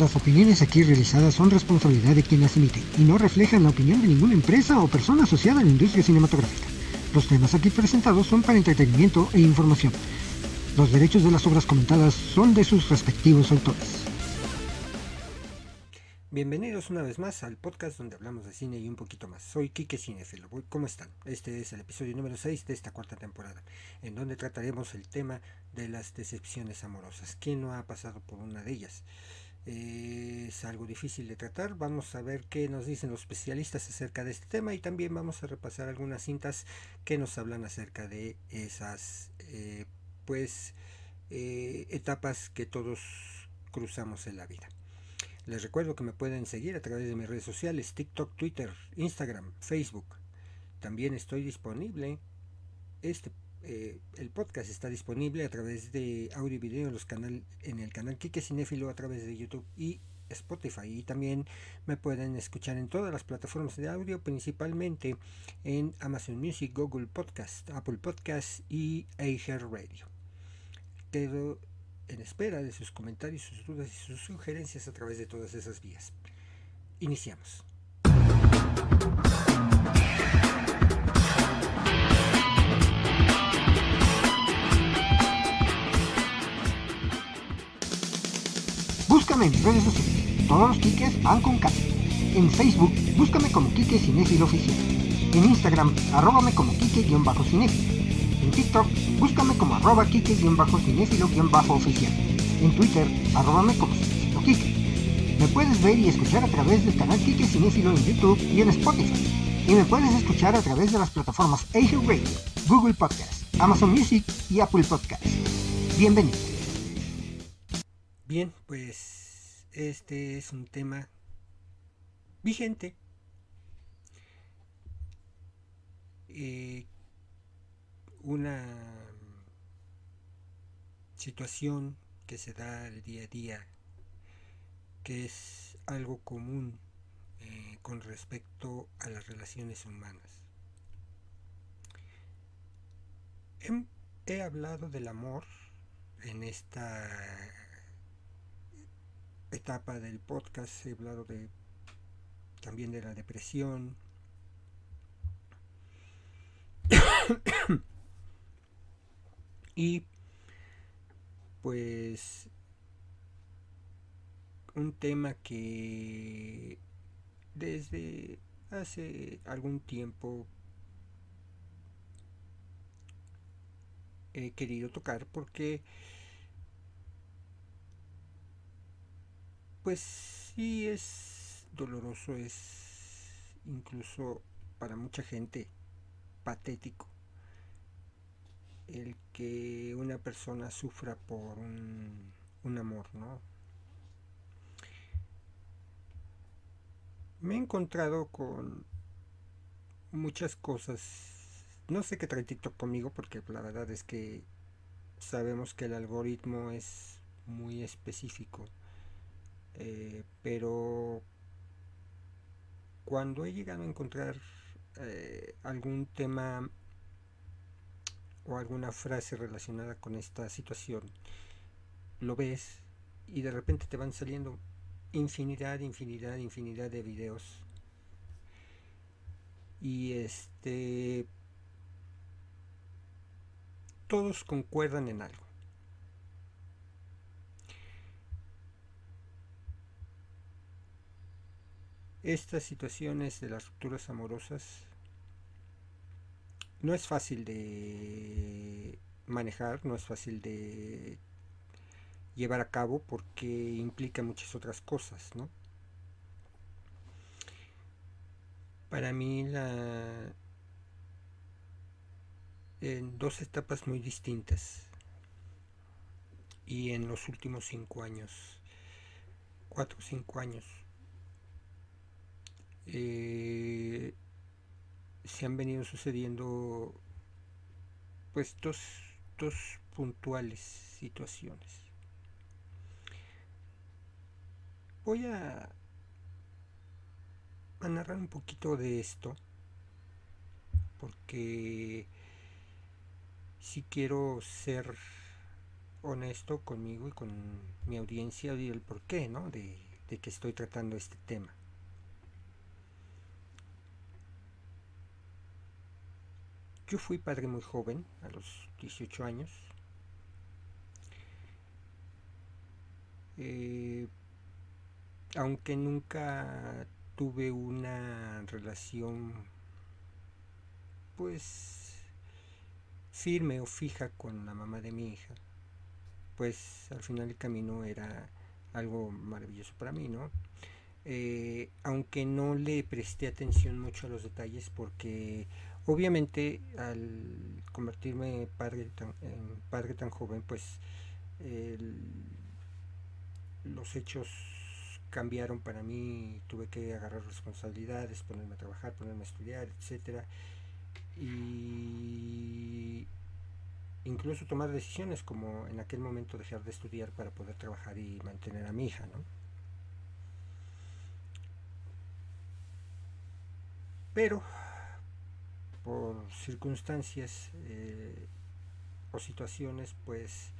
Las opiniones aquí realizadas son responsabilidad de quien las emite y no reflejan la opinión de ninguna empresa o persona asociada a la industria cinematográfica. Los temas aquí presentados son para entretenimiento e información. Los derechos de las obras comentadas son de sus respectivos autores. Bienvenidos una vez más al podcast donde hablamos de cine y un poquito más. Soy Kike Cinefilo. ¿Cómo están? Este es el episodio número 6 de esta cuarta temporada, en donde trataremos el tema de las decepciones amorosas. ¿Quién no ha pasado por una de ellas? Es algo difícil de tratar. Vamos a ver qué nos dicen los especialistas acerca de este tema y también vamos a repasar algunas cintas que nos hablan acerca de esas eh, pues eh, etapas que todos cruzamos en la vida. Les recuerdo que me pueden seguir a través de mis redes sociales, TikTok, Twitter, Instagram, Facebook. También estoy disponible. Este, eh, el podcast está disponible a través de audio y video en, los canal, en el canal Kike Cinéfilo a través de YouTube y Spotify. Y también me pueden escuchar en todas las plataformas de audio, principalmente en Amazon Music, Google Podcast, Apple Podcast y Radio. Quedo en espera de sus comentarios, sus dudas y sus sugerencias a través de todas esas vías. Iniciamos. Búscame en redes sociales. Todos los Kikes van con K. En Facebook, búscame como Kike Cinéfilo Oficial. En Instagram, arróbame como Kike-Cinéfilo. En TikTok, búscame como arroba kike-cinéfilo-oficial. En Twitter, arrobame como Kike. Me puedes ver y escuchar a través del canal Kike Cinéfilo en YouTube y en Spotify. Y me puedes escuchar a través de las plataformas Asia Radio, Google Podcast, Amazon Music y Apple Podcast. Bienvenido. Bien, pues este es un tema vigente. Eh, una situación que se da el día a día, que es algo común eh, con respecto a las relaciones humanas. He, he hablado del amor en esta etapa del podcast, he hablado de también de la depresión, Y pues un tema que desde hace algún tiempo he querido tocar porque pues sí es doloroso, es incluso para mucha gente patético el que una persona sufra por un, amor, ¿no? Me he encontrado con muchas cosas. No sé qué trae TikTok conmigo porque la verdad es que sabemos que el algoritmo es muy específico. Eh, pero cuando he llegado a encontrar eh, algún tema o alguna frase relacionada con esta situación, lo ves y de repente te van saliendo infinidad, infinidad, infinidad de videos. Y este todos concuerdan en algo. Estas situaciones de las rupturas amorosas no es fácil de manejar, no es fácil de llevar a cabo porque implica muchas otras cosas, ¿no? Para mí la en dos etapas muy distintas y en los últimos cinco años, cuatro o cinco años, eh, se han venido sucediendo pues dos, puntuales situaciones. Voy a, narrar un poquito de esto porque si quiero ser honesto conmigo y con mi audiencia y el porqué ¿no? de que estoy tratando este tema. Yo fui padre muy joven, a los 18 años. Eh, aunque nunca tuve una relación pues firme o fija con la mamá de mi hija, pues al final el camino era algo maravilloso para mí, ¿no? Eh, aunque no le presté atención mucho a los detalles porque obviamente al convertirme padre en padre tan joven pues los hechos cambiaron para mí tuve que agarrar responsabilidades ponerme a trabajar ponerme a estudiar etcétera y incluso tomar decisiones como en aquel momento dejar de estudiar para poder trabajar y mantener a mi hija, ¿no? Pero por circunstancias eh, o situaciones, pues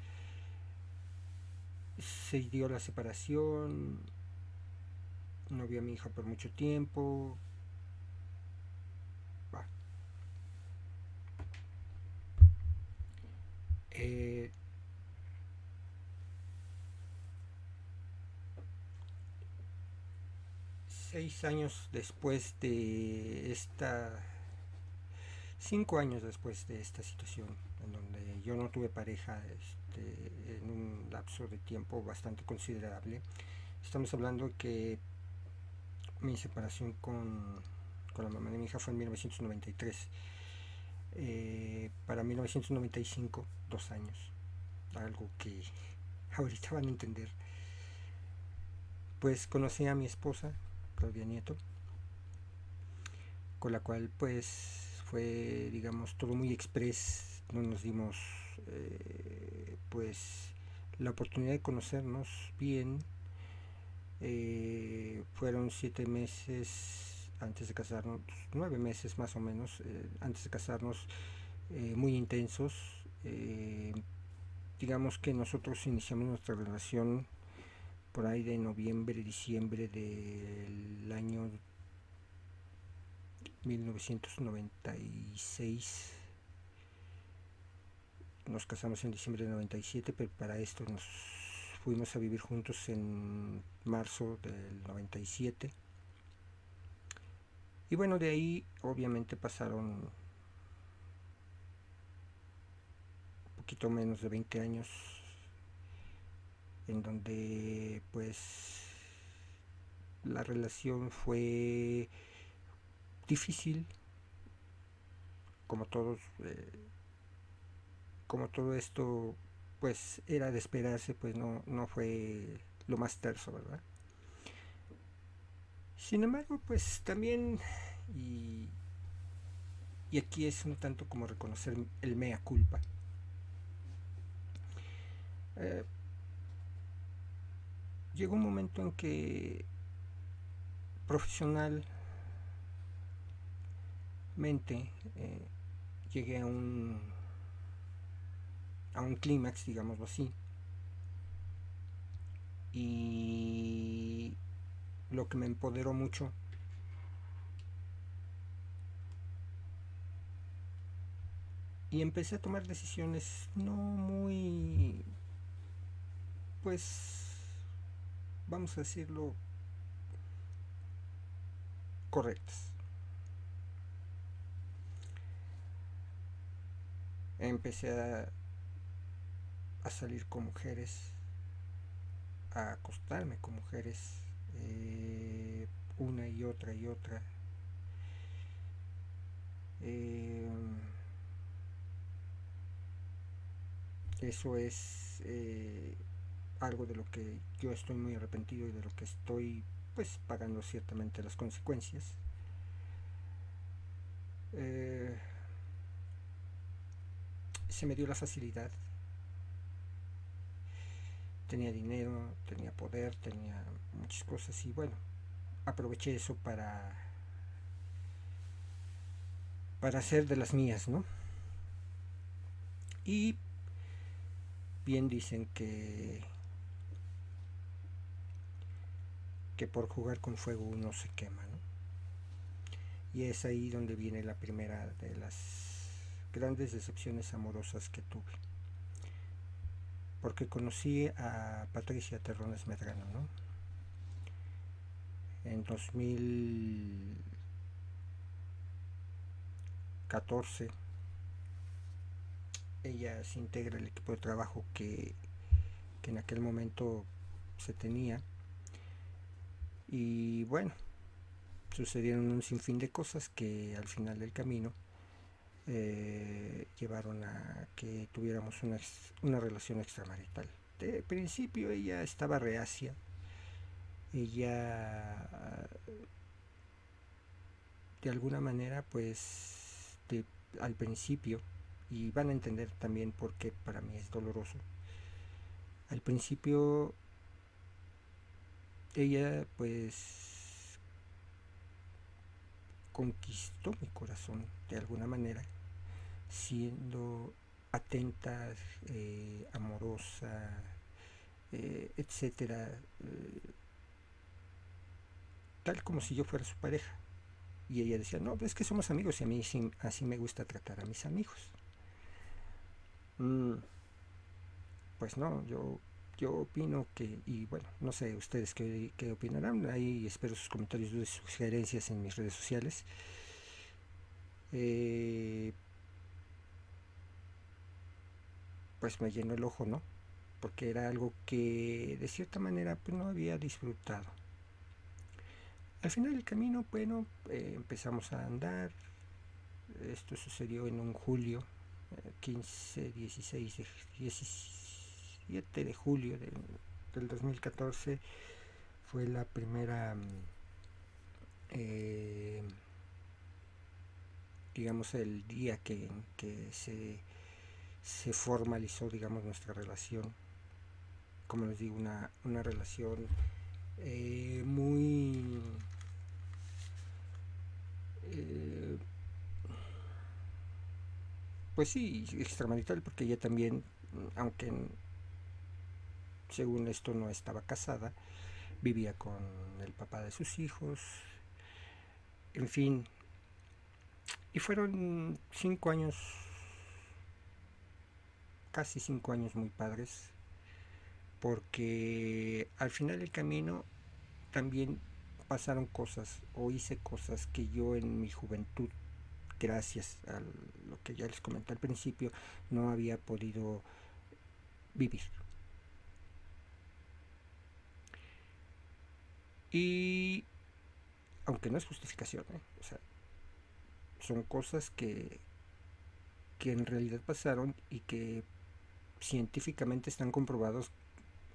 se dio la separación, no vi a mi hija por mucho tiempo, Eh, seis años después de esta cinco años después de esta situación en donde yo no tuve pareja este, en un lapso de tiempo bastante considerable estamos hablando que mi separación con, con la mamá de mi hija fue en 1993 eh, para 1995, dos años, algo que ahorita van a entender. Pues conocí a mi esposa, Claudia Nieto, con la cual pues fue, digamos, todo muy express, no nos dimos eh, pues la oportunidad de conocernos bien. Eh, fueron siete meses antes de casarnos, nueve meses más o menos, eh, antes de casarnos, eh, muy intensos. Digamos que nosotros iniciamos nuestra relación por ahí de noviembre, diciembre del año 1996. Nos casamos en diciembre de 97, pero para esto nos fuimos a vivir juntos en marzo del 97 y bueno, de ahí obviamente pasaron un poquito menos de 20 años en donde pues la relación fue difícil como todos eh, como todo esto pues era de esperarse pues no, no fue lo más terso verdad sin embargo, pues también, y, aquí es un tanto como reconocer el mea culpa. Eh, llegó un momento en que eh, llegué a un a un clímax, digámoslo así. Y lo que me empoderó mucho. Y empecé a tomar decisiones no muy, pues, vamos a decirlo, correctas. Empecé a, a salir con mujeres, a acostarme con mujeres, eh, una y otra y otra. Eh, eso es eh, algo de lo que yo estoy muy arrepentido y de lo que estoy pues pagando ciertamente las consecuencias. Se me dio la facilidad tenía dinero, tenía poder, tenía muchas cosas y bueno, aproveché eso para para hacer de las mías, ¿no? Y bien dicen que que por jugar con fuego uno se quema, ¿no? Y es ahí donde viene la primera de las grandes decepciones amorosas que tuve. Porque conocí a Patricia Terrones Medrano, ¿no? En 2014 ella se integra al equipo de trabajo que, que en aquel momento se tenía. Y bueno, sucedieron un sinfín de cosas que al final del camino eh, llevaron a que tuviéramos una, una relación extramarital. De principio ella estaba reacia, ella de alguna manera pues al principio y van a entender también por qué para mí es doloroso al principio ella pues conquistó mi corazón de alguna manera siendo atenta eh, amorosa eh, etcétera eh, tal como si yo fuera su pareja. Y ella decía no es que somos amigos y a mí así me gusta tratar a mis amigos mm, pues no yo yo opino que, y bueno, no sé ustedes qué, opinarán, ahí espero sus comentarios, sus sugerencias en mis redes sociales. Eh, pues me llenó el ojo, ¿no? Porque era algo que de cierta manera pues, no había disfrutado. Al final del camino, bueno, eh, empezamos a andar. Esto sucedió en un julio, 15, 16, 16 7 de julio del 2014 fue la primera, eh, digamos, el día que, que se, se, formalizó, digamos, nuestra relación. Como les digo, una, una relación eh, muy... Eh, pues sí, extramarital, porque ella también, aunque según esto no estaba casada, vivía con el papá de sus hijos, en fin. Y fueron cinco años, casi cinco años muy padres, porque al final del camino también pasaron cosas o hice cosas que yo en mi juventud, gracias a lo que ya les comenté al principio, no había podido vivir. Y aunque no es justificación, ¿eh? o sea, son cosas que, que en realidad pasaron y que científicamente están comprobados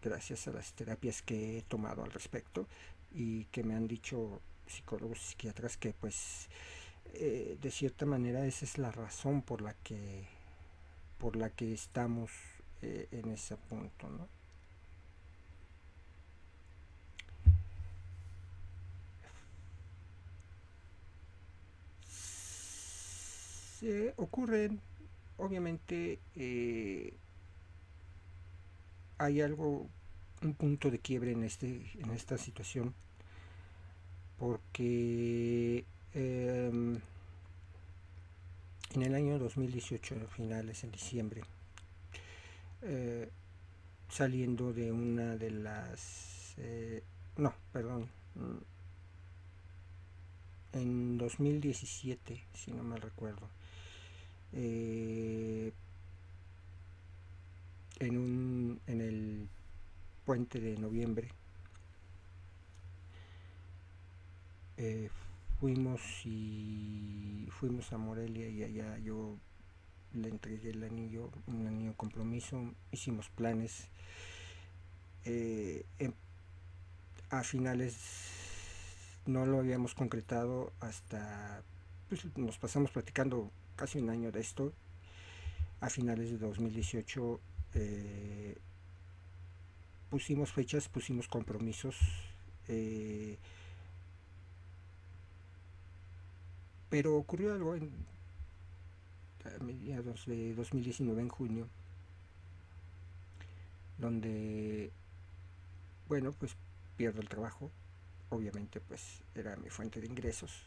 gracias a las terapias que he tomado al respecto y que me han dicho psicólogos y psiquiatras que pues eh, de cierta manera esa es la razón por la que por la que estamos eh, en ese punto ¿no? Ocurren, obviamente, eh, hay algo, un punto de quiebre en, este, en esta situación, porque em, en el año 2018, finales, en diciembre, eh, saliendo de una de las... Eh, no, perdón. Mm, en 2017, si no mal recuerdo, eh, en, un, en el puente de noviembre eh, fuimos y fuimos a Morelia y allá yo le entregué el anillo, un anillo compromiso, hicimos planes. Eh, a finales no lo habíamos concretado hasta pues, nos pasamos platicando casi un año de esto, a finales de 2018 eh, pusimos fechas, pusimos compromisos, eh, pero ocurrió algo en, mediados de 2019, en junio, donde, bueno, pues pierdo el trabajo, obviamente pues era mi fuente de ingresos.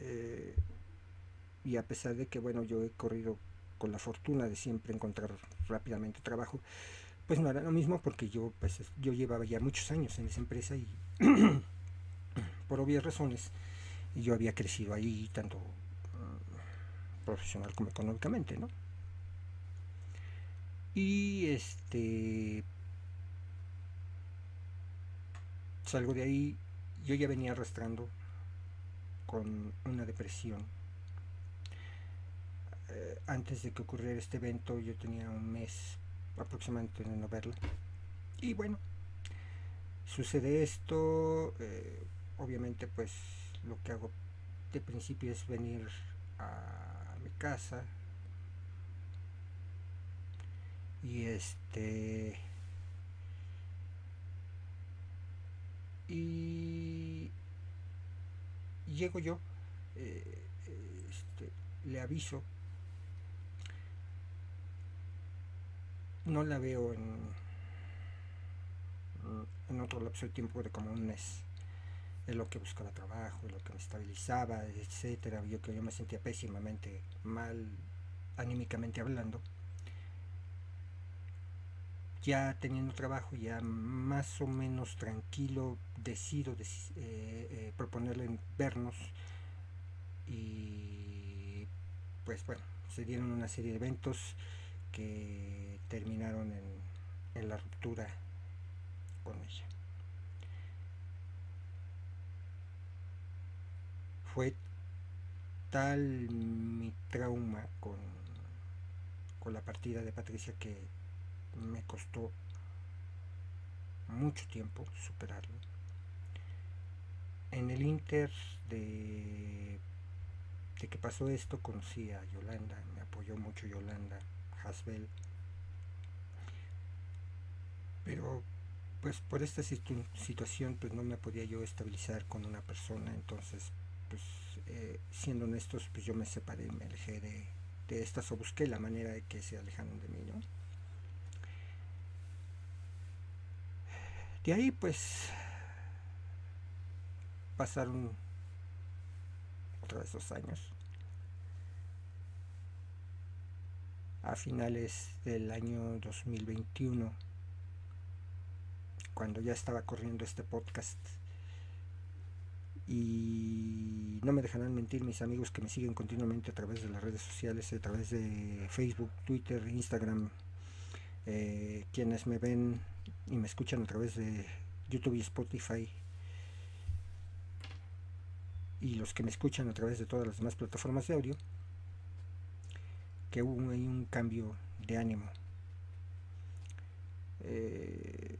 Eh, y a pesar de que bueno yo he corrido con la fortuna de siempre encontrar rápidamente trabajo, pues no era lo mismo porque yo pues yo llevaba ya muchos años en esa empresa y por obvias razones yo había crecido ahí tanto mm, profesional como económicamente, ¿no? Y este salgo de ahí, yo ya venía arrastrando con una depresión. Eh, antes de que ocurriera este evento yo tenía un mes aproximadamente de no verla. Y bueno, sucede esto, eh, obviamente pues lo que hago de principio es venir a mi casa y este y llego yo eh, este, le aviso no la veo en, en otro lapso de tiempo de como un mes en lo que buscaba trabajo, en lo que me estabilizaba, etcétera. Yo que yo me sentía pésimamente mal anímicamente hablando. Ya teniendo trabajo, ya más o menos tranquilo, decido eh, eh, proponerle vernos y pues bueno, se dieron una serie de eventos que terminaron en la ruptura con ella. fue tal mi trauma con, con la partida de Patricia que me costó mucho tiempo superarlo. En el Inter de, de que pasó esto conocí a Yolanda, me apoyó mucho Yolanda Hasbel. Pero pues por esta situación pues no me podía yo estabilizar con una persona, entonces pues eh, siendo honestos, pues yo me separé, me alejé de, de estas o busqué la manera de que se alejaran de mí, ¿no? De ahí pues pasaron otra vez dos años. A finales del año 2021, cuando ya estaba corriendo este podcast, y no me dejarán mentir mis amigos que me siguen continuamente a través de las redes sociales, a través de Facebook, Twitter, Instagram, eh, quienes me ven y me escuchan a través de YouTube y Spotify y los que me escuchan a través de todas las demás plataformas de audio, que hubo un cambio de ánimo. Eh,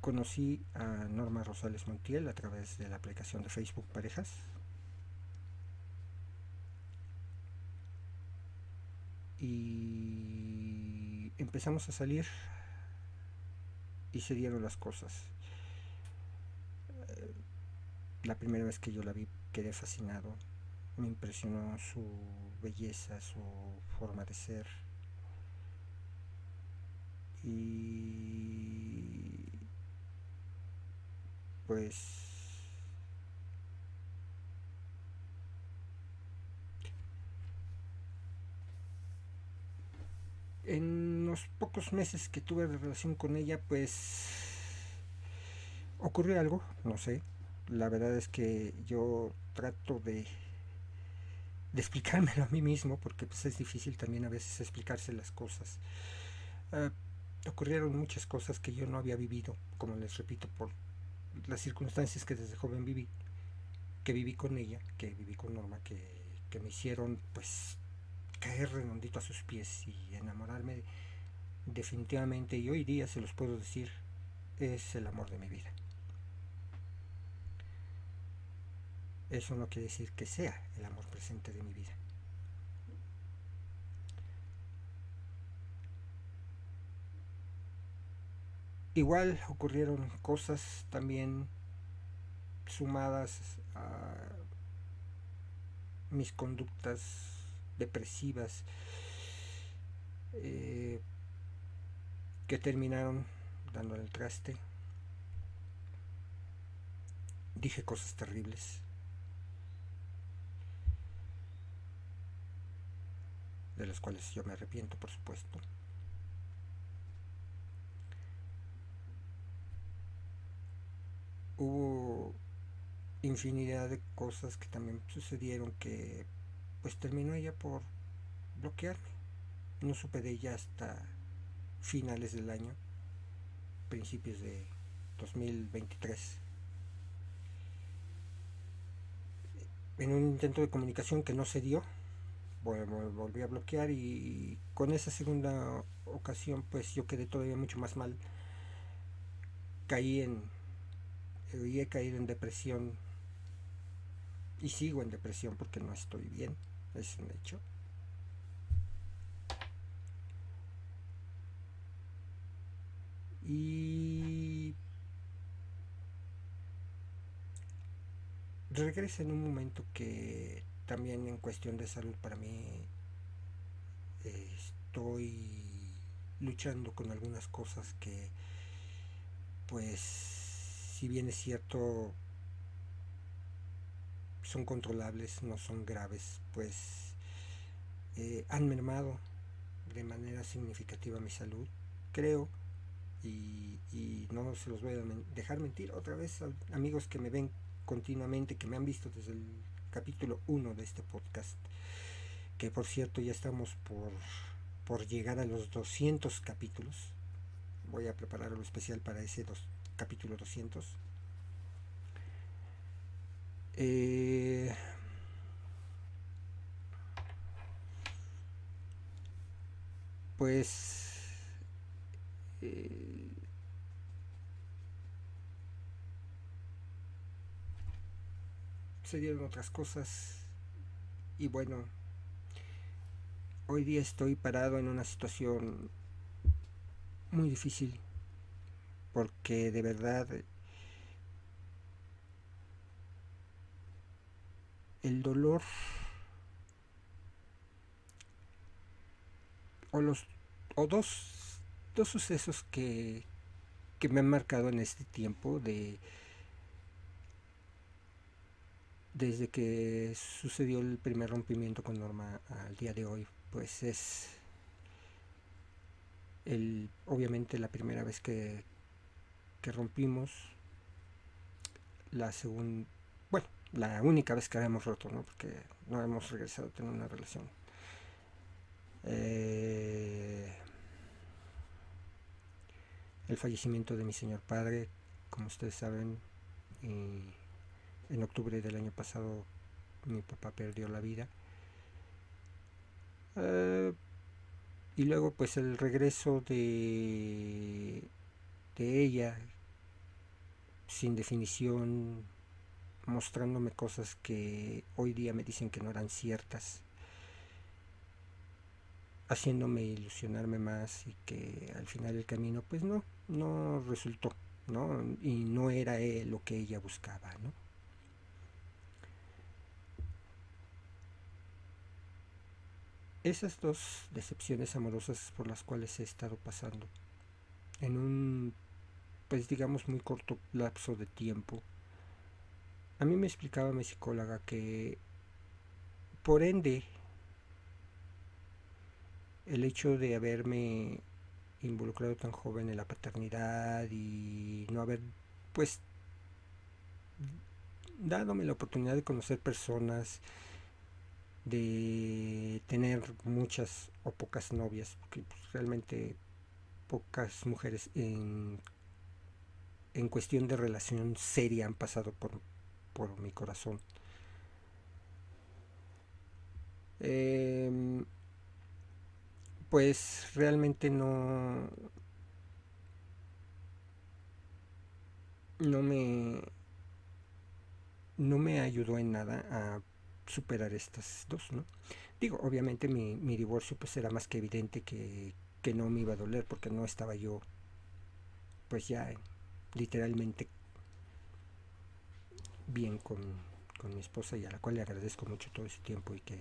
conocí a Norma Rosales Montiel a través de la aplicación de Facebook Parejas. Y empezamos a salir y se dieron las cosas. Eh, la primera vez que yo la vi quedé fascinado. Me impresionó su belleza, su forma de ser. Y pues en los pocos meses que tuve de relación con ella pues ocurrió algo no sé. La verdad es que yo trato de de explicármelo a mí mismo porque pues es difícil también a veces explicarse las cosas. Ah, ocurrieron muchas cosas que yo no había vivido como les repito por las circunstancias que desde joven viví, que viví con ella, que viví con Norma, que, me hicieron pues caer redondito a sus pies y enamorarme definitivamente y hoy día se los puedo decir es el amor de mi vida. Eso no quiere decir que sea el amor presente de mi vida. Igual ocurrieron cosas también sumadas a mis conductas depresivas eh, que terminaron dando el traste dije cosas terribles. De las cuales yo me arrepiento, por supuesto. Hubo infinidad de cosas que también sucedieron que pues terminó ella por bloquearme. No supe de ella hasta finales del año, principios de 2023. En un intento de comunicación que no se dio, volví a bloquear y con esa segunda ocasión pues yo quedé todavía mucho más mal. Caí en, he caído en depresión y sigo en depresión porque no estoy bien, es un hecho. Y regresa en un momento que también en cuestión de salud para mí estoy luchando con algunas cosas que pues si bien es cierto son controlables, no son graves, pues eh, han mermado de manera significativa mi salud, creo, y, no se los voy a dejar mentir otra vez, amigos que me ven continuamente, que me han visto desde el capítulo 1 de este podcast, que por cierto ya estamos por, por llegar a los 200 capítulos, voy a preparar algo especial para ese dos, capítulo 200 eh, pues eh, se dieron otras cosas y bueno hoy día estoy parado en una situación muy difícil porque de verdad el dolor o los o dos, dos sucesos que, que me han marcado en este tiempo de desde que sucedió el primer rompimiento con Norma al día de hoy pues es el obviamente la primera vez que, que rompimos la segunda la única vez que habíamos roto, ¿no? porque no hemos regresado a tener una relación. Eh, el fallecimiento de mi señor padre, como ustedes saben, en octubre del año pasado mi papá perdió la vida. Eh, y luego pues el regreso de, de ella sin definición mostrándome cosas que hoy día me dicen que no eran ciertas, haciéndome ilusionarme más y que al final el camino pues no, no resultó, ¿no? Y no era lo que ella buscaba, ¿no? Esas dos decepciones amorosas por las cuales he estado pasando en un pues digamos muy corto lapso de tiempo. A mí me explicaba mi psicóloga que por ende el hecho de haberme involucrado tan joven en la paternidad y no haber pues dándome la oportunidad de conocer personas de tener muchas o pocas novias porque pues, realmente pocas mujeres en, en cuestión de relación seria han pasado por por mi corazón. Em, pues realmente no no me no me ayudó en nada a superar estas dos, ¿no? Digo, obviamente mi, mi divorcio pues era más que evidente que, que no me iba a doler porque no estaba yo pues ya literalmente bien con, mi esposa y a la cual le agradezco mucho todo ese tiempo y que,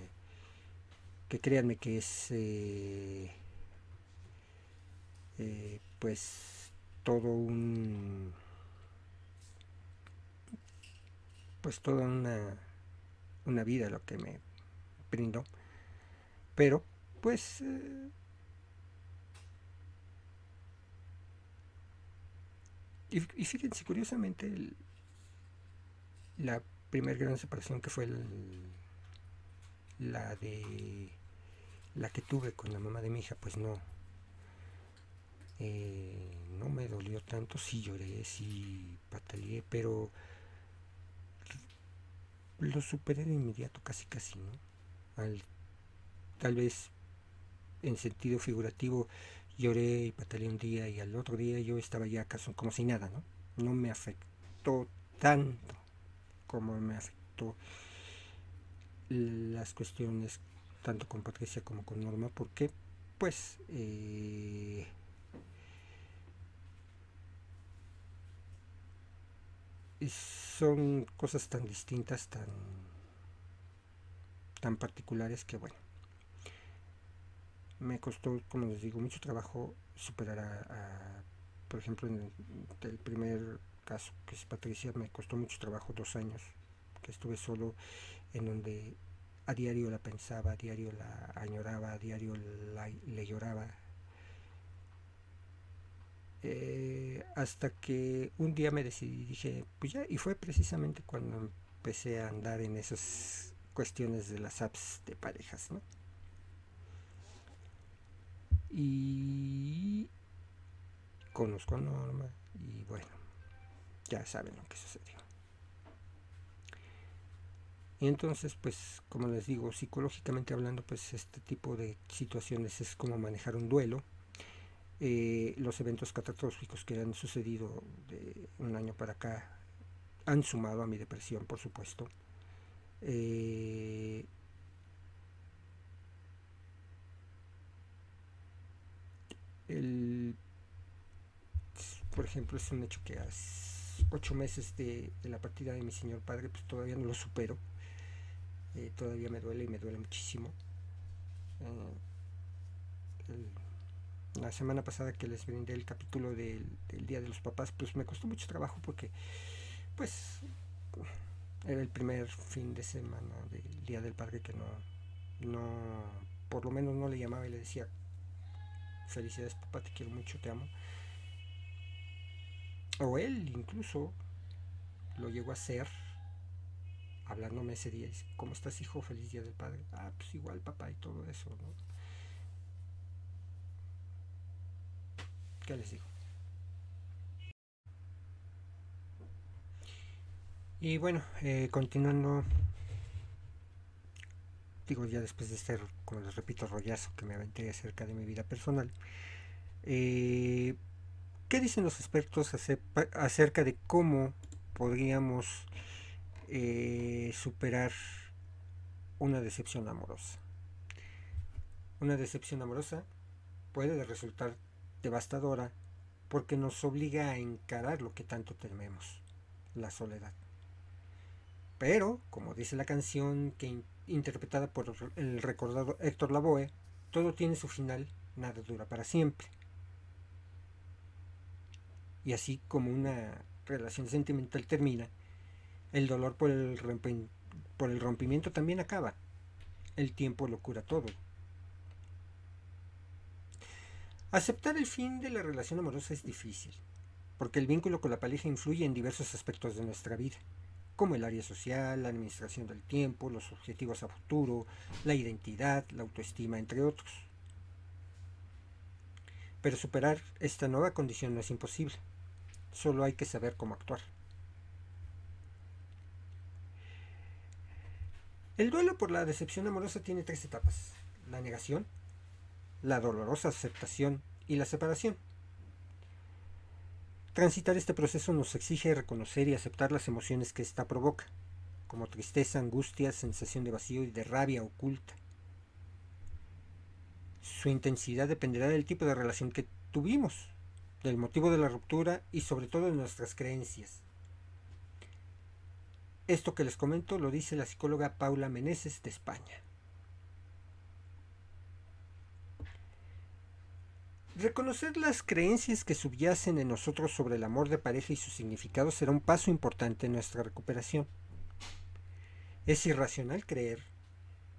que créanme que es eh, eh, pues todo un pues toda una, una vida lo que me brindó. Pero, pues... Eh, y, fíjense, curiosamente, la primera gran separación que fue la de la que tuve con la mamá de mi hija, pues no, eh, no me dolió tanto, sí lloré, sí pataleé, pero lo superé de inmediato, casi casi, ¿no? tal vez en sentido figurativo lloré y pataleé un día y al otro día yo estaba ya casi como si nada, ¿no? No me afectó tanto como me afectó las cuestiones tanto con Patricia como con Norma, porque pues eh, son cosas tan distintas, tan, tan particulares que bueno, me costó, como les digo, mucho trabajo superar a, por ejemplo, en el, primer caso, que es Patricia, me costó mucho trabajo, dos años, que estuve solo, en donde a diario la pensaba, a diario la añoraba, a diario le lloraba, eh, hasta que un día me decidí, dije, pues ya, y fue precisamente cuando empecé a andar en esas cuestiones de las apps de parejas, ¿no? Y conozco a Norma y bueno, ya saben lo que sucedió. Y entonces, pues, como les digo, psicológicamente hablando, pues este tipo de situaciones es como manejar un duelo eh, los eventos catastróficos que han sucedido de un año para acá han sumado a mi depresión, por supuesto. Eh, por ejemplo, es un hecho que a ocho meses de, la partida de mi señor padre, pues todavía no lo supero. Eh, todavía me duele y me duele muchísimo. El, la semana pasada que les brindé el capítulo del, Día de los Papás, pues me costó mucho trabajo porque, pues, era el primer fin de semana del Día del Padre que no, no, por lo menos no le llamaba y le decía, felicidades papá, te quiero mucho, te amo. O él incluso lo llegó a hacer, hablándome ese día, dice, ¿cómo estás hijo? Feliz Día del Padre. Ah, pues igual papá y todo eso, ¿no? les digo? Y bueno, eh, continuando, digo ya después de este, como les repito, rollazo que me aventé acerca de mi vida personal, eh, ¿qué dicen los expertos acerca de cómo podríamos eh, superar una decepción amorosa? Una decepción amorosa puede resultar devastadora porque nos obliga a encarar lo que tanto tememos, la soledad. Pero, como dice la canción que interpretada por el recordado Héctor Lavoe, todo tiene su final, nada dura para siempre. Y así como una relación sentimental termina, el dolor por el, por el rompimiento también acaba. El tiempo lo cura todo. Aceptar el fin de la relación amorosa es difícil, porque el vínculo con la pareja influye en diversos aspectos de nuestra vida, como el área social, la administración del tiempo, los objetivos a futuro, la identidad, la autoestima, entre otros. Pero superar esta nueva condición no es imposible, solo hay que saber cómo actuar. El duelo por la decepción amorosa tiene tres etapas, la negación, la dolorosa aceptación y la separación. Transitar este proceso nos exige reconocer y aceptar las emociones que ésta provoca, como tristeza, angustia, sensación de vacío y de rabia oculta. Su intensidad dependerá del tipo de relación que tuvimos, del motivo de la ruptura y sobre todo de nuestras creencias. Esto que les comento lo dice la psicóloga Paula Meneses de España. Reconocer las creencias que subyacen en nosotros sobre el amor de pareja y su significado será un paso importante en nuestra recuperación. Es irracional creer,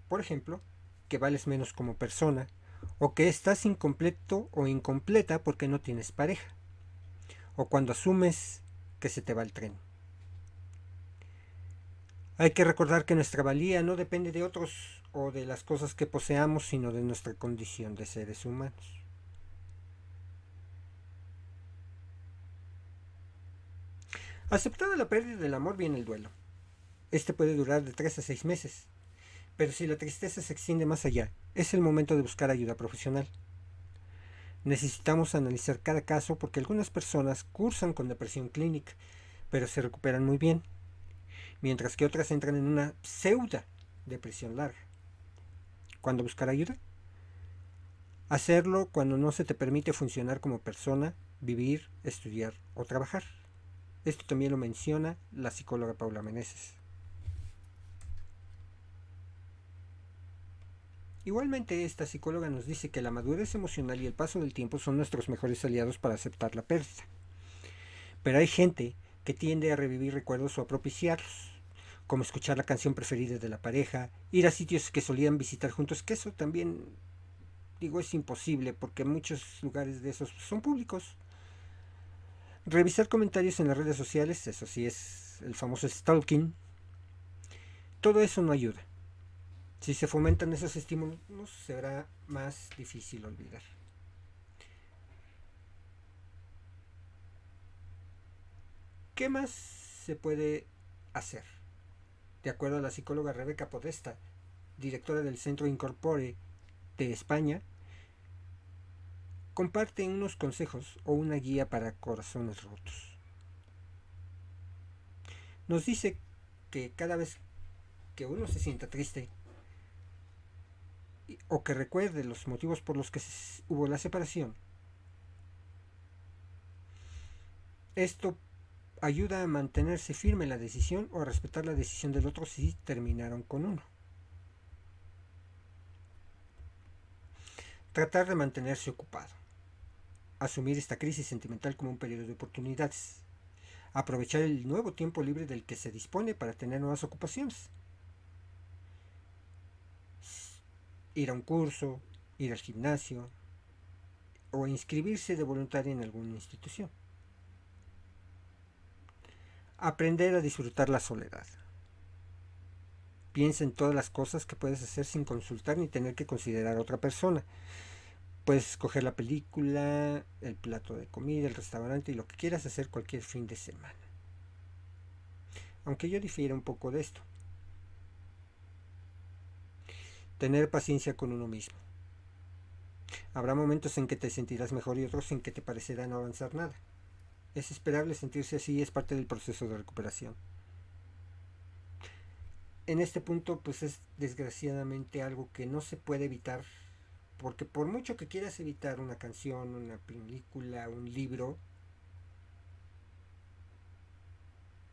por ejemplo, que vales menos como persona o que estás incompleto o incompleta porque no tienes pareja o cuando asumes que se te va el tren. Hay que recordar que nuestra valía no depende de otros o de las cosas que poseamos, sino de nuestra condición de seres humanos. Aceptada la pérdida del amor viene el duelo. Este puede durar de 3 a 6 meses, pero si la tristeza se extiende más allá, es el momento de buscar ayuda profesional. Necesitamos analizar cada caso porque algunas personas cursan con depresión clínica, pero se recuperan muy bien, mientras que otras entran en una pseudo depresión larga. ¿Cuándo buscar ayuda? Hacerlo cuando no se te permite funcionar como persona, vivir, estudiar o trabajar. Esto también lo menciona la psicóloga Paula Meneses. Igualmente, esta psicóloga nos dice que la madurez emocional y el paso del tiempo son nuestros mejores aliados para aceptar la pérdida. Pero hay gente que tiende a revivir recuerdos o a propiciarlos, como escuchar la canción preferida de la pareja, ir a sitios que solían visitar juntos, que eso también, digo, es imposible porque muchos lugares de esos son públicos. Revisar comentarios en las redes sociales, eso sí es el famoso stalking, todo eso no ayuda. Si se fomentan esos estímulos, será más difícil olvidar. ¿Qué más se puede hacer? De acuerdo a la psicóloga Rebeca Podesta, directora del Centro Incorpore de España, comparte unos consejos o una guía para corazones rotos. Nos dice que cada vez que uno se sienta triste, o que recuerde los motivos por los que hubo la separación. Esto ayuda a mantenerse firme en la decisión o a respetar la decisión del otro si terminaron con uno. Tratar de mantenerse ocupado. Asumir esta crisis sentimental como un periodo de oportunidades. Aprovechar el nuevo tiempo libre del que se dispone para tener nuevas ocupaciones ir a un curso, ir al gimnasio o inscribirse de voluntario en alguna institución. Aprender a disfrutar la soledad. Piensa en todas las cosas que puedes hacer sin consultar ni tener que considerar a otra persona. Puedes escoger la película, el plato de comida, el restaurante y lo que quieras hacer cualquier fin de semana. Aunque yo difiero un poco de esto. Tener paciencia con uno mismo. Habrá momentos en que te sentirás mejor y otros en que te parecerá no avanzar nada. Es esperable sentirse así es parte del proceso de recuperación. En este punto, pues es desgraciadamente algo que no se puede evitar, porque por mucho que quieras evitar una canción, una película, un libro,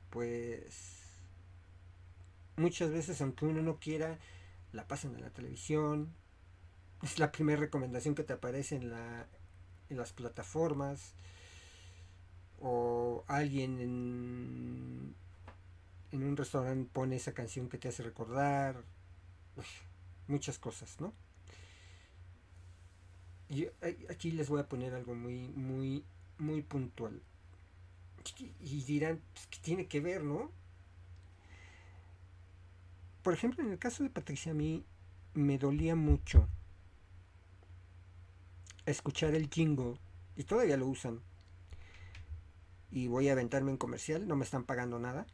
pues muchas veces aunque uno no quiera, la pasan en la televisión, es la primera recomendación que te aparece en, la, en las plataformas, o alguien en, en un restaurante pone esa canción que te hace recordar, muchas cosas, ¿no? Y aquí les voy a poner algo muy, muy, muy puntual. Y dirán, pues, ¿qué tiene que ver, no? por ejemplo, en el caso de Patricia, a mí me dolía mucho escuchar el jingle, y todavía lo usan, y voy a aventarme en comercial, no me están pagando nada,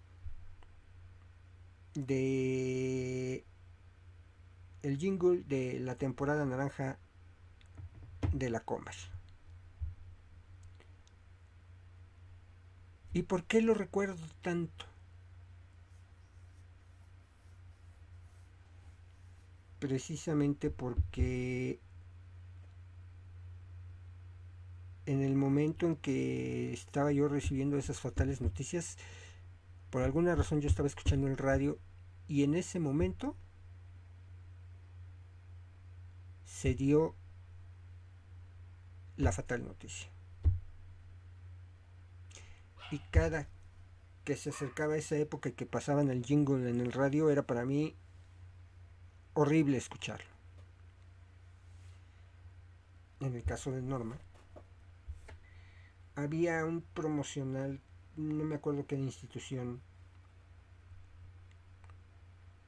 de el jingle de la temporada naranja de la Commerce. ¿Y por qué lo recuerdo tanto? precisamente porque en el momento en que estaba yo recibiendo esas fatales noticias, por alguna razón yo estaba escuchando el radio y en ese momento se dio la fatal noticia. Y cada que se acercaba esa época y que pasaban el jingle en el radio, era para mí horrible escucharlo. En el caso de Norma, había un promocional, no me acuerdo qué institución,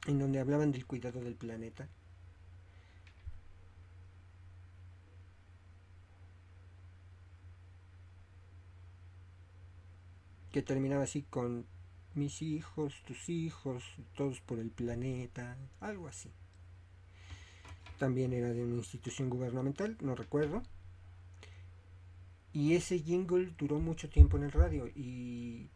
en donde hablaban del cuidado del planeta. Que terminaba así con mis hijos, tus hijos, todos por el planeta, algo así. También era de una institución gubernamental, no recuerdo. Y ese jingle duró mucho tiempo en el radio y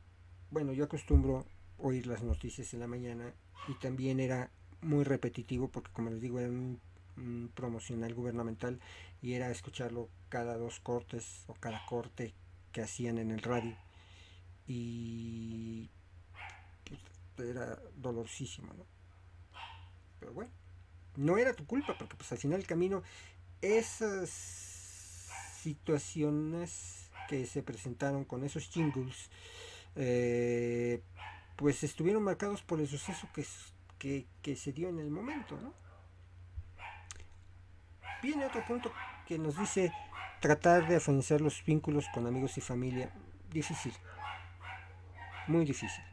bueno, yo acostumbro oír las noticias en la mañana y también era muy repetitivo porque como les digo era un, promocional gubernamental y era escucharlo cada dos cortes o cada corte que hacían en el radio y pues, era dolorosísimo ¿no? pero bueno no era tu culpa porque pues al final del camino esas situaciones que se presentaron con esos jingles eh, pues estuvieron marcados por el suceso que, que, se dio en el momento, ¿no? Viene otro punto que nos dice tratar de afianzar los vínculos con amigos y familia. Difícil. Muy difícil.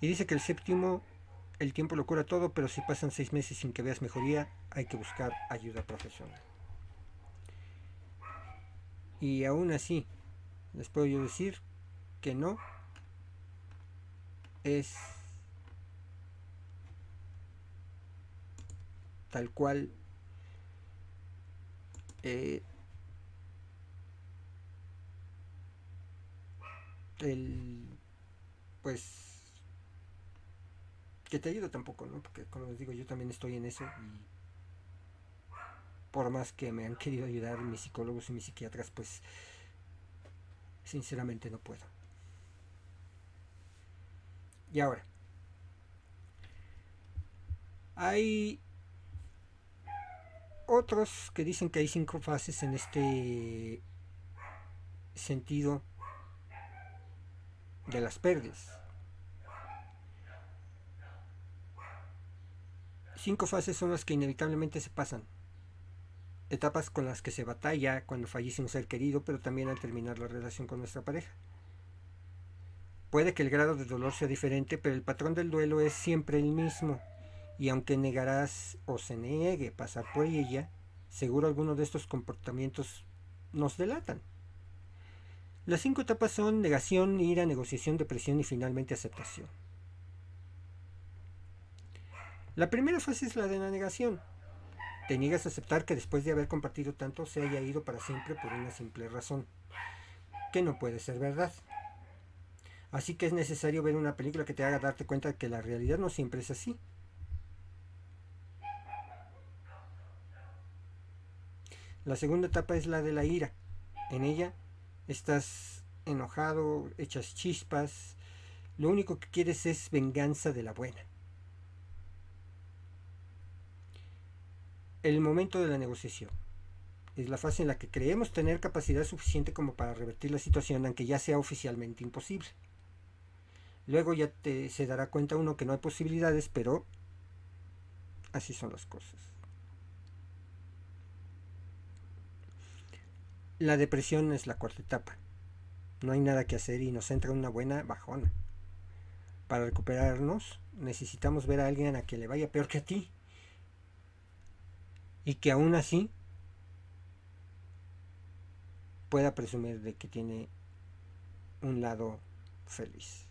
Y dice que el séptimo, el tiempo lo cura todo, pero si pasan seis meses sin que veas mejoría, hay que buscar ayuda profesional. Y aún así, les puedo yo decir que no es tal cual eh, el pues que te ayuda tampoco, ¿no? Porque como les digo, yo también estoy en eso y por más que me han querido ayudar mis psicólogos y mis psiquiatras, pues sinceramente no puedo. Y ahora, hay otros que dicen que hay cinco fases en este sentido de las pérdidas. Cinco fases son las que inevitablemente se pasan. Etapas con las que se batalla cuando fallece un ser querido, pero también al terminar la relación con nuestra pareja. Puede que el grado de dolor sea diferente, pero el patrón del duelo es siempre el mismo. Y aunque negarás o se niegue pasar por ella, seguro algunos de estos comportamientos nos delatan. Las cinco etapas son negación, ira, negociación, depresión y finalmente aceptación. La primera fase es la de la negación. Te niegas a aceptar que después de haber compartido tanto se haya ido para siempre por una simple razón, que no puede ser verdad. Así que es necesario ver una película que te haga darte cuenta de que la realidad no siempre es así. La segunda etapa es la de la ira. En ella estás enojado, echas chispas, lo único que quieres es venganza de la buena. El momento de la negociación es la fase en la que creemos tener capacidad suficiente como para revertir la situación, aunque ya sea oficialmente imposible. Luego ya te, se dará cuenta uno que no hay posibilidades, pero así son las cosas. La depresión es la cuarta etapa. No hay nada que hacer y nos entra una buena bajona. Para recuperarnos necesitamos ver a alguien a quien le vaya peor que a ti. Y que aún así pueda presumir de que tiene un lado feliz.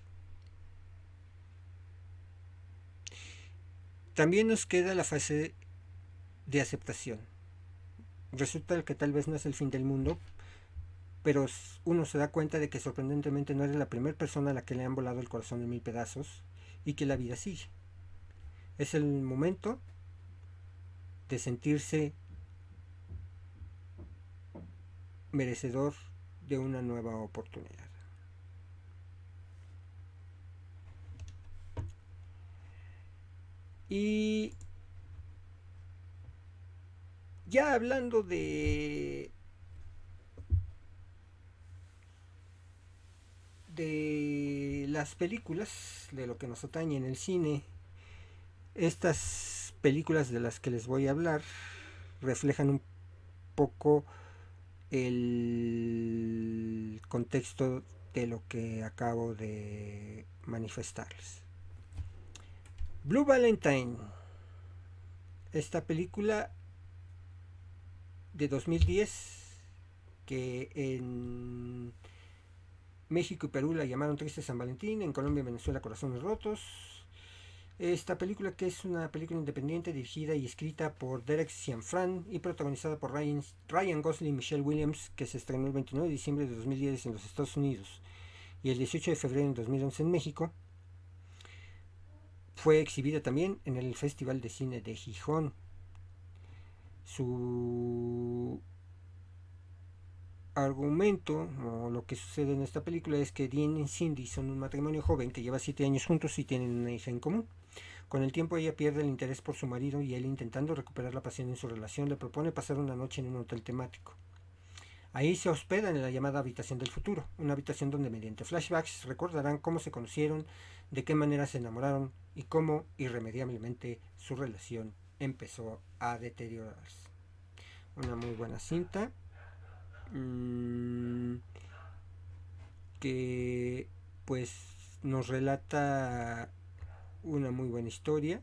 También nos queda la fase de aceptación. Resulta que tal vez no es el fin del mundo, pero uno se da cuenta de que sorprendentemente no eres la primera persona a la que le han volado el corazón en mil pedazos y que la vida sigue. Es el momento de sentirse merecedor de una nueva oportunidad. Y ya hablando de de las películas, de lo que nos atañe en el cine, estas películas de las que les voy a hablar reflejan un poco el contexto de lo que acabo de manifestarles. Blue Valentine. Esta película de 2010 que en México y Perú la llamaron Triste San Valentín, en Colombia y Venezuela Corazones Rotos. Esta película que es una película independiente dirigida y escrita por Derek Cianfran y protagonizada por Ryan, Ryan Gosling y Michelle Williams que se estrenó el 29 de diciembre de 2010 en los Estados Unidos y el 18 de febrero de 2011 en México. Fue exhibida también en el Festival de Cine de Gijón. Su argumento o lo que sucede en esta película es que Dean y Cindy son un matrimonio joven que lleva 7 años juntos y tienen una hija en común. Con el tiempo ella pierde el interés por su marido y él intentando recuperar la pasión en su relación le propone pasar una noche en un hotel temático. Ahí se hospedan en la llamada habitación del futuro, una habitación donde mediante flashbacks recordarán cómo se conocieron, de qué manera se enamoraron y cómo irremediablemente su relación empezó a deteriorarse. Una muy buena cinta mmm, que pues nos relata una muy buena historia.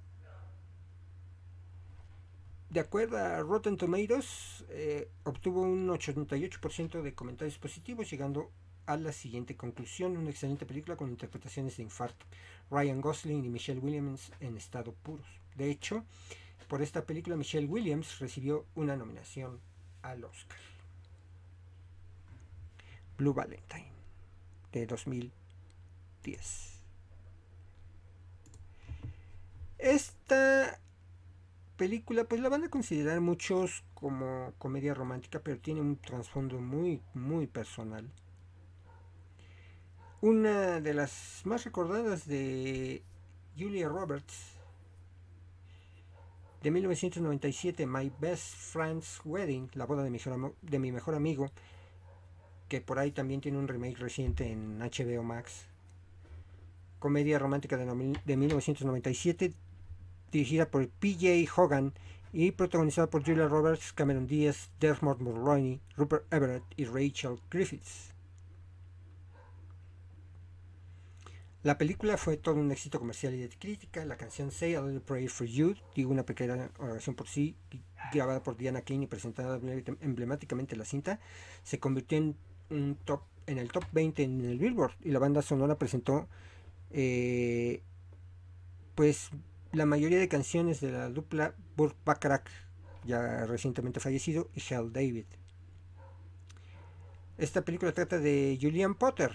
De acuerdo a Rotten Tomatoes, eh, obtuvo un 88% de comentarios positivos, llegando a la siguiente conclusión, una excelente película con interpretaciones de infarto. Ryan Gosling y Michelle Williams en estado puros. De hecho, por esta película Michelle Williams recibió una nominación al Oscar. Blue Valentine de 2010. Esta película pues la van a considerar muchos como comedia romántica, pero tiene un trasfondo muy muy personal. Una de las más recordadas de Julia Roberts de 1997, My Best Friend's Wedding, la boda de mi, mejor amigo, que por ahí también tiene un remake reciente en HBO Max. Comedia romántica de, de 1997, dirigida por PJ Hogan y protagonizada por Julia Roberts, Cameron Diaz, Dermot Mulroney, Rupert Everett y Rachel Griffiths. La película fue todo un éxito comercial y de crítica. La canción Say a Little Prayer for You, digo una pequeña oración por sí, grabada por Diana King y presentada emblemáticamente en la cinta, se convirtió en un top en el top 20 en el Billboard y la banda sonora presentó eh, pues la mayoría de canciones de la dupla Burt Bacharach ya recientemente fallecido y Hal David esta película trata de Julian Potter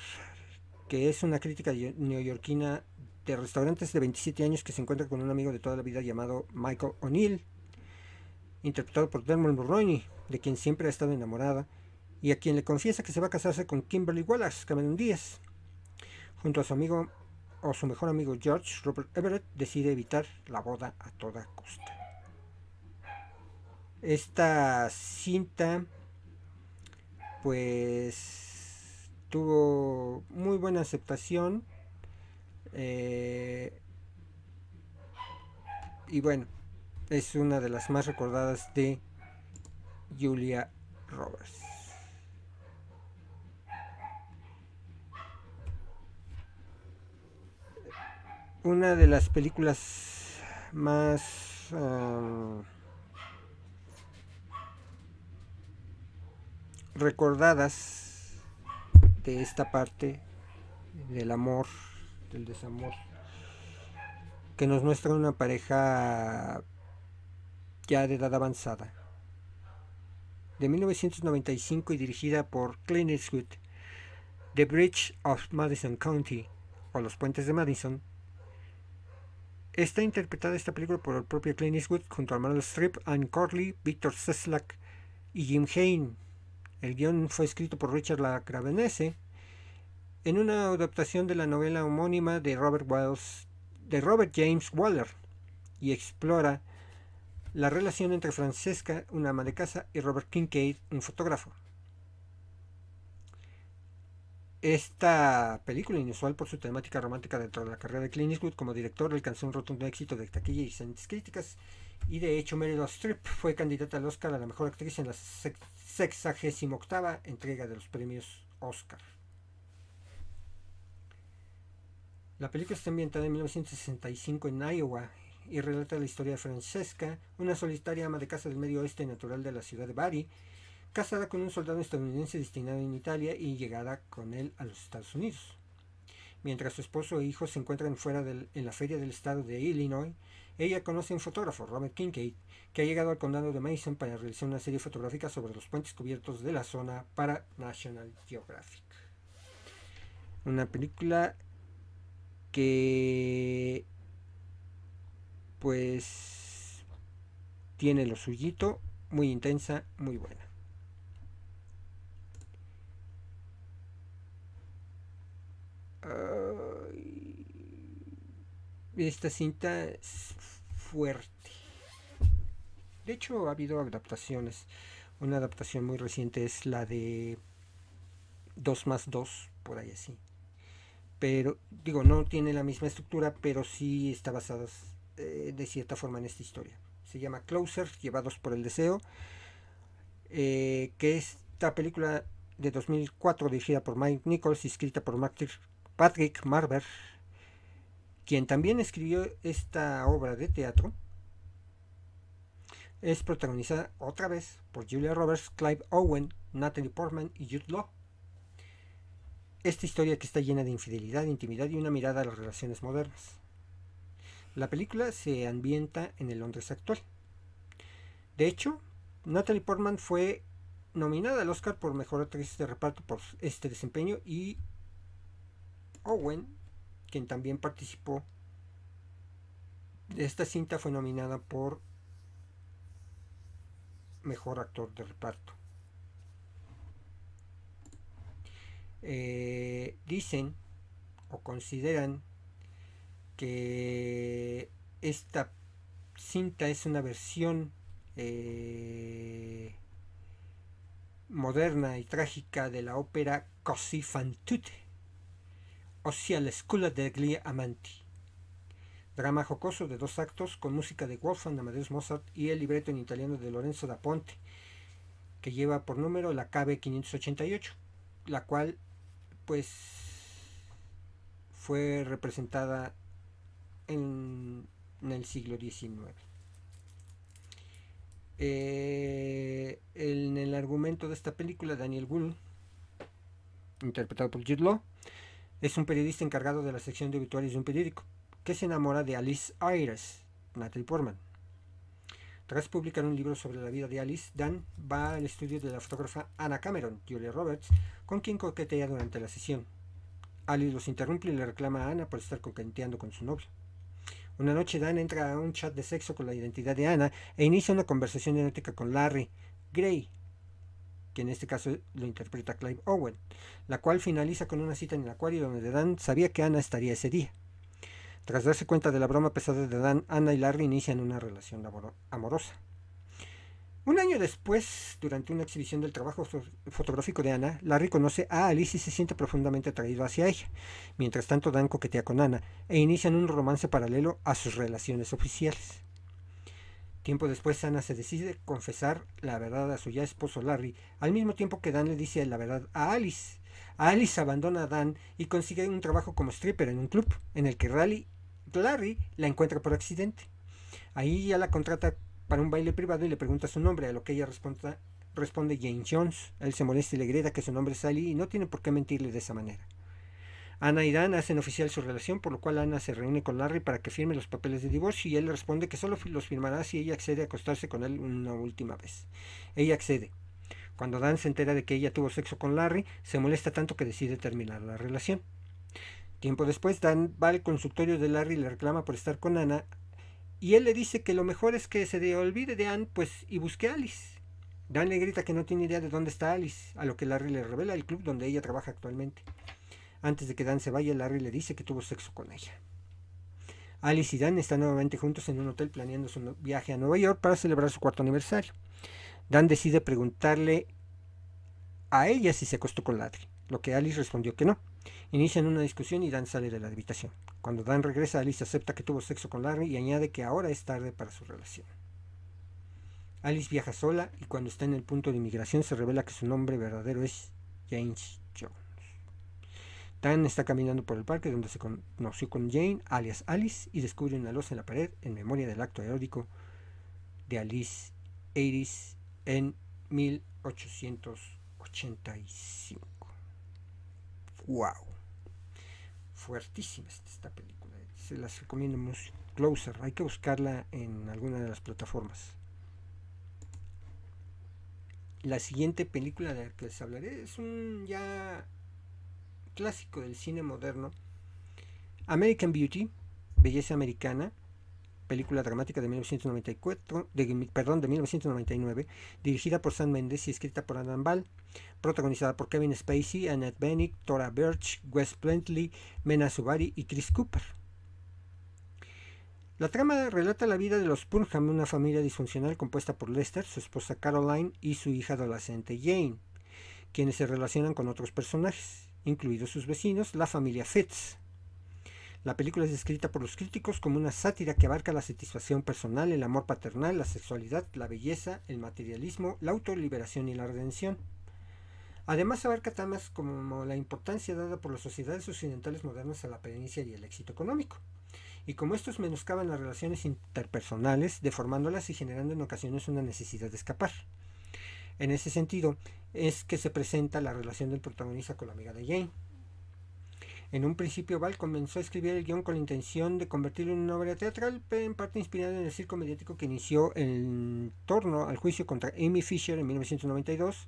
que es una crítica neoyorquina de restaurantes de 27 años que se encuentra con un amigo de toda la vida llamado Michael O'Neill interpretado por Dermot Mulroney de quien siempre ha estado enamorada y a quien le confiesa que se va a casarse con Kimberly Wallace Cameron Díaz. Junto a su amigo o su mejor amigo George, Robert Everett decide evitar la boda a toda costa. Esta cinta pues tuvo muy buena aceptación eh, y bueno es una de las más recordadas de Julia Roberts. una de las películas más recordadas de esta parte del amor, del desamor, que nos muestra una pareja ya de edad avanzada, de 1995 y dirigida por Clint Eastwood, The Bridge of Madison County, o Los Puentes de Madison, Está interpretada esta película por el propio Clint Eastwood junto a Meryl Streep, Anne Corley, Victor Seslak y Jim Hain. El guion fue escrito por Richard Lacravenese en una adaptación de la novela homónima de Robert, de Robert James Waller y explora la relación entre Francesca, una ama de casa, y Robert Kincaid, un fotógrafo. Esta película, inusual por su temática romántica dentro de la carrera de Clint Eastwood como director, alcanzó un rotundo éxito de taquilla y excelentes críticas. Y de hecho, Meryl Streep fue candidata al Oscar a la mejor actriz en la 68 entrega de los premios Oscar. La película está ambientada en 1965 en Iowa y relata la historia de Francesca, una solitaria ama de casa del medio oeste natural de la ciudad de Bari, casada con un soldado estadounidense destinado en Italia y llegada con él a los Estados Unidos. Mientras su esposo e hijos se encuentran fuera en la feria del estado de Illinois, ella conoce un fotógrafo, Robert Kincaid, que ha llegado al condado de Mason para realizar una serie fotográfica sobre los puentes cubiertos de la zona para National Geographic. Una película que pues tiene lo suyito, muy intensa, muy buena. esta cinta es fuerte. De hecho, ha habido adaptaciones. Una adaptación muy reciente es la de 2 más 2, por ahí así. Pero, digo, no tiene la misma estructura, pero sí está basada eh, de cierta forma en esta historia. Se llama Closer, Llevados por el Deseo, eh, que esta película de 2004 dirigida por Mike Nichols y escrita por Patrick Marber, quien también escribió esta obra de teatro, es protagonizada otra vez por Julia Roberts, Clive Owen, Natalie Portman y Jude Law. Esta historia que está llena de infidelidad, intimidad y una mirada a las relaciones modernas. La película se ambienta en el Londres actual. De hecho, Natalie Portman fue nominada al Oscar por Mejor Actriz de Reparto por este desempeño y Owen quien también participó de esta cinta, fue nominada por Mejor Actor de Reparto. Eh, dicen o consideran que esta cinta es una versión eh, moderna y trágica de la ópera Così fan tutte ossia la Scuola degli Amanti. Drama jocoso de dos actos con música de Wolfgang Amadeus Mozart y el libreto en italiano de Lorenzo da Ponte, que lleva por número la KB 588, la cual pues fue representada en, el siglo XIX. Eh, en el argumento de esta película, Daniel Gould, interpretado por Jude Law, es un periodista encargado de la sección de obituarios de un periódico, que se enamora de Alice Ayres, Natalie Portman. Tras publicar un libro sobre la vida de Alice, Dan va al estudio de la fotógrafa Anna Cameron, Julia Roberts, con quien coquetea durante la sesión. Alice los interrumpe y le reclama a Anna por estar coqueteando con su novio. Una noche Dan entra a un chat de sexo con la identidad de Anna e inicia una conversación erótica con Larry Gray, que en este caso lo interpreta Clive Owen, la cual finaliza con una cita en el acuario donde Dan sabía que Anna estaría ese día. Tras darse cuenta de la broma pesada de Dan, Anna y Larry inician una relación amorosa. Un año después, durante una exhibición del trabajo fotográfico de Anna, Larry conoce a Alice y se siente profundamente atraído hacia ella. Mientras tanto, Dan coquetea con Anna e inician un romance paralelo a sus relaciones oficiales. Tiempo después, Ana se decide confesar la verdad a su ya esposo Larry, al mismo tiempo que Dan le dice la verdad a Alice. Alice abandona a Dan y consigue un trabajo como stripper en un club, en el que Larry la encuentra por accidente. Ahí ya la contrata para un baile privado y le pregunta su nombre, a lo que ella responde, responde Jane Jones. Él se molesta y le grita que su nombre es Sally y no tiene por qué mentirle de esa manera. Ana y Dan hacen oficial su relación, por lo cual Ana se reúne con Larry para que firme los papeles de divorcio y él le responde que solo los firmará si ella accede a acostarse con él una última vez. Ella accede. Cuando Dan se entera de que ella tuvo sexo con Larry, se molesta tanto que decide terminar la relación. Tiempo después, Dan va al consultorio de Larry y le reclama por estar con Ana, y él le dice que lo mejor es que se olvide de Anne pues, y busque a Alice. Dan le grita que no tiene idea de dónde está Alice, a lo que Larry le revela el club donde ella trabaja actualmente. Antes de que Dan se vaya, Larry le dice que tuvo sexo con ella. Alice y Dan están nuevamente juntos en un hotel planeando su viaje a Nueva York para celebrar su cuarto aniversario. Dan decide preguntarle a ella si se acostó con Larry. lo que Alice respondió que no. Inician una discusión y Dan sale de la habitación. Cuando Dan regresa, Alice acepta que tuvo sexo con Larry y añade que ahora es tarde para su relación. Alice viaja sola y cuando está en el punto de inmigración se revela que su nombre verdadero es James Dan está caminando por el parque donde se conoció con Jane, alias Alice, y descubre una losa en la pared en memoria del acto erótico de Alice Iris en 1885. ¡Wow! Fuertísima esta película. Se las recomiendo mucho. Closer, hay que buscarla en alguna de las plataformas. La siguiente película de la que les hablaré es un ya clásico del cine moderno. American Beauty, Belleza Americana, película dramática de 1994, de, perdón, de 1999, dirigida por Sam Mendes y escrita por Adam Ball, protagonizada por Kevin Spacey, Annette Bening, Tora Birch, Wes Bentley, Mena Subari y Chris Cooper. La trama relata la vida de los Purnham, una familia disfuncional compuesta por Lester, su esposa Caroline y su hija adolescente Jane, quienes se relacionan con otros personajes, incluidos sus vecinos, la familia Fitz. La película es descrita por los críticos como una sátira que abarca la satisfacción personal, el amor paternal, la sexualidad, la belleza, el materialismo, la autoliberación y la redención. Además abarca temas como la importancia dada por las sociedades occidentales modernas a la apariencia y el éxito económico y como estos menoscaban las relaciones interpersonales, deformándolas y generando en ocasiones una necesidad de escapar. En ese sentido, es que se presenta la relación del protagonista con la amiga de Jane. En un principio, Val comenzó a escribir el guion con la intención de convertirlo en una obra teatral, pero en parte inspirada en el circo mediático que inició en torno al juicio contra Amy Fisher en 1992,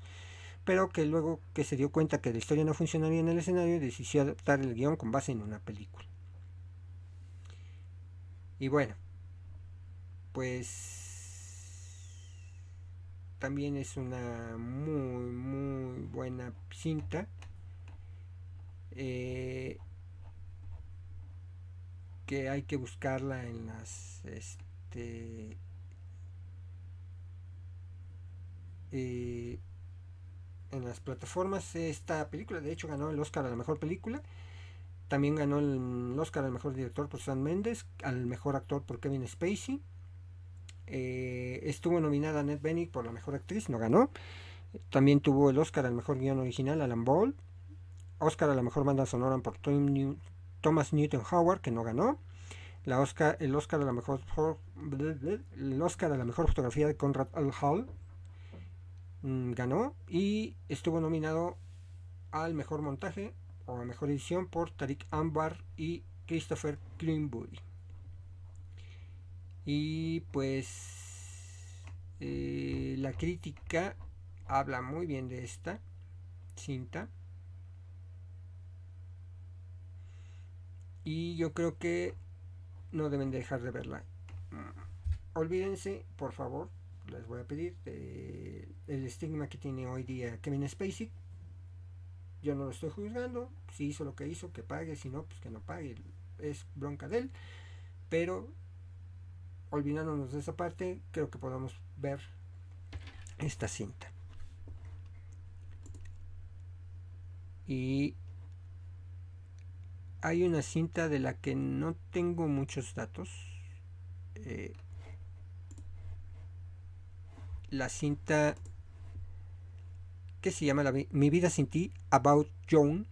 pero que luego que se dio cuenta que la historia no funcionaría en el escenario, decidió adaptar el guion con base en una película. Y bueno, pues también es una muy, muy buena cinta. Eh, que hay que buscarla en las este eh, en las plataformas esta película de hecho ganó el Oscar a la mejor película también ganó el Oscar al mejor director por Sam Mendes, al mejor actor por Kevin Spacey. Eh, estuvo nominada Annette Bening por la mejor actriz, no ganó. También tuvo el Oscar al mejor guion original, Alan Ball. Oscar a la mejor banda sonora por Thomas Newton Howard, que no ganó. La Oscar, el Oscar a la mejor el Oscar a la mejor fotografía de Conrad. Hall mm, ganó y estuvo nominado al mejor montaje o la mejor edición por Tariq Ambar y Christopher Greenbury. Y pues eh, la crítica habla muy bien de esta cinta. Y yo creo que no deben dejar de verla. Olvídense, por favor, les voy a pedir, el estigma que tiene hoy día Kevin Spacey yo no lo estoy juzgando, si hizo lo que hizo, que pague, si no, pues que no pague, es bronca de él. Pero olvidándonos de esa parte, creo que podemos ver esta cinta. Y hay una cinta de la que no tengo muchos datos. Eh, la cinta que se llama Mi vida sin ti, About Joan,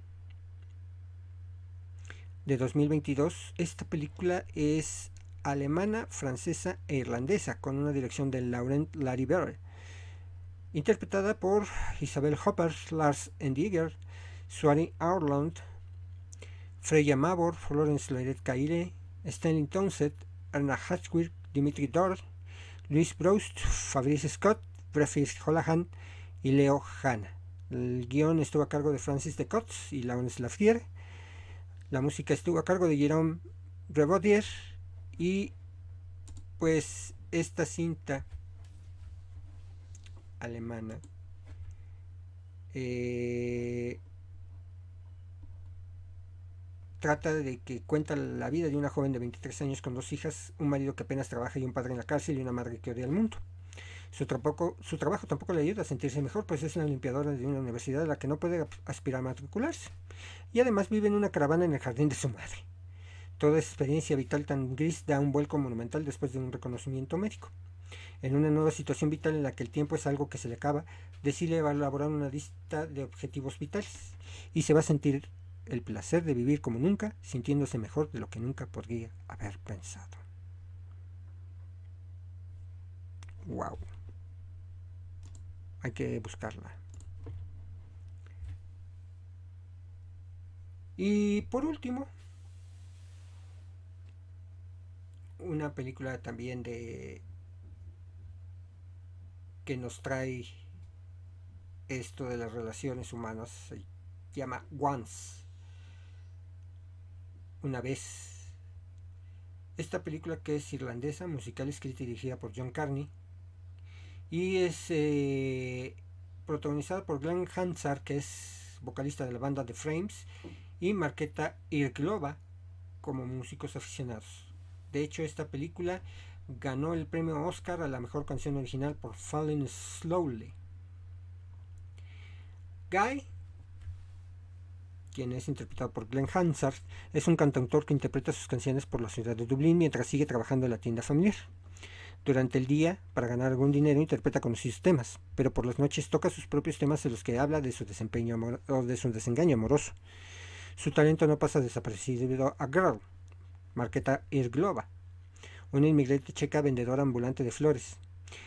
de 2022. Esta película es alemana, francesa e irlandesa, con una dirección de Laurent Larivere, interpretada por Isabel Hopper, Lars Endiger, Swari Arland, Freya Mavor, Florence Leret Caire, Stanley Townsend, Erna Hatchwick, Dimitri Dor, Luis Broust, Fabrice Scott, Brefis Holahan, y Leo Hanna. El guion estuvo a cargo de Francis de Cotts y Laurence Lafriere. La música estuvo a cargo de Jerome Rebaudier y pues esta cinta alemana eh, trata de que cuenta la vida de una joven de 23 años con dos hijas, un marido que apenas trabaja y un padre en la cárcel y una madre que odia al mundo. Su, su trabajo tampoco le ayuda a sentirse mejor, pues es una limpiadora de una universidad a la que no puede aspirar a matricularse. Y además vive en una caravana en el jardín de su madre. Toda experiencia vital tan gris da un vuelco monumental después de un reconocimiento médico. En una nueva situación vital en la que el tiempo es algo que se le acaba, decide elaborar una lista de objetivos vitales y se va a sentir el placer de vivir como nunca, sintiéndose mejor de lo que nunca podría haber pensado. Wow. Hay que buscarla. Y por último, una película también de que nos trae esto de las relaciones humanas se llama Once. Una vez. Esta película que es irlandesa musical escrita y dirigida por John Carney y es eh, protagonizada por Glenn Hansard que es vocalista de la banda The Frames y Marqueta Irglova como músicos aficionados de hecho, esta película ganó el premio Oscar a la mejor canción original por Falling Slowly. Guy, quien es interpretado por Glenn Hansard, es un cantautor que interpreta sus canciones por la ciudad de Dublín mientras sigue trabajando en la tienda familiar. Durante el día, para ganar algún dinero, interpreta conocidos temas, pero por las noches toca sus propios temas en los que habla de su desempeño o de su desengaño amoroso. Su talento no pasa desapercibido a Girl, Marqueta Irglova, una inmigrante checa vendedora ambulante de flores.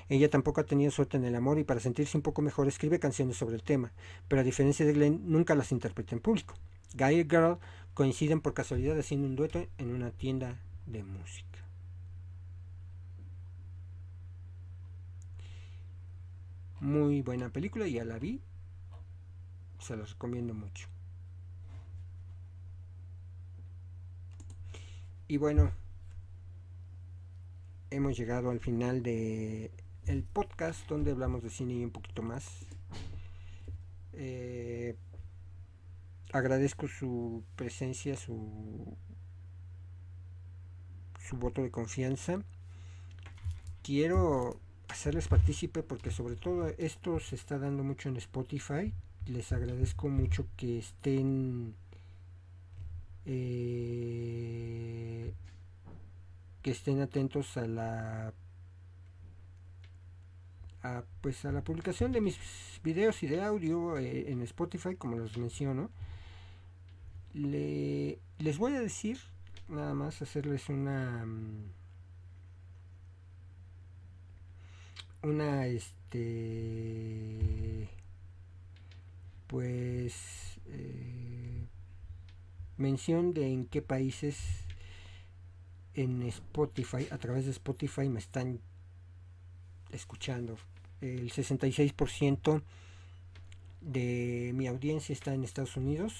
Ella tampoco ha tenido suerte en el amor y para sentirse un poco mejor escribe canciones sobre el tema, pero a diferencia de Glenn nunca las interpreta en público. Guy y Girl coinciden por casualidad haciendo un dueto en una tienda de música. Muy buena película, ya la vi. Se la recomiendo mucho. Y bueno, hemos llegado al final de el podcast donde hablamos de cine y un poquito más. Eh, agradezco su presencia, su, su voto de confianza. Quiero hacerles partícipe porque sobre todo esto se está dando mucho en Spotify. Les agradezco mucho que estén eh, que estén atentos a la a, pues a la publicación de mis videos y de audio eh, en Spotify como los menciono. Les voy a decir nada más hacerles una mm, una este pues eh, mención de en qué países en Spotify, a través de Spotify me están escuchando. El 66% de mi audiencia está en Estados Unidos,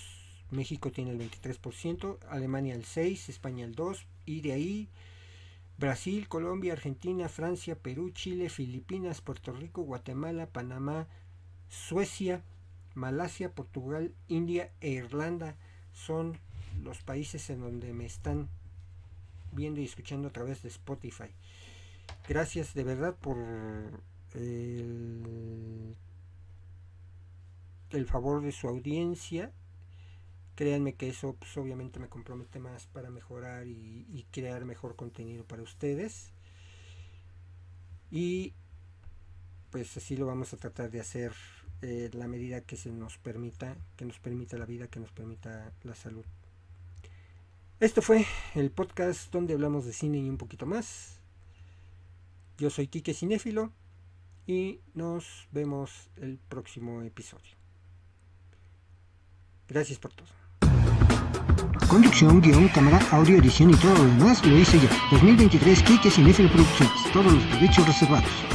México tiene el 23%, Alemania el 6%, España el 2% y de ahí Brasil, Colombia, Argentina, Francia, Perú, Chile, Filipinas, Puerto Rico, Guatemala, Panamá, Suecia, Malasia, Portugal, India e Irlanda son los países en donde me están viendo y escuchando a través de Spotify. Gracias de verdad por el, favor de su audiencia. Créanme que eso pues, obviamente me compromete más para mejorar y, crear mejor contenido para ustedes. Y pues así lo vamos a tratar de hacer eh, la medida que se nos permita, que nos permita la vida, que nos permita la salud. Esto fue el podcast donde hablamos de cine y un poquito más. Yo soy Quique Cinéfilo y nos vemos el próximo episodio. Gracias por todo. Conducción, guion, cámara, audio, edición y todo lo demás lo hice yo. 2023 Quique Cinéfilo Producciones. Todos los derechos reservados.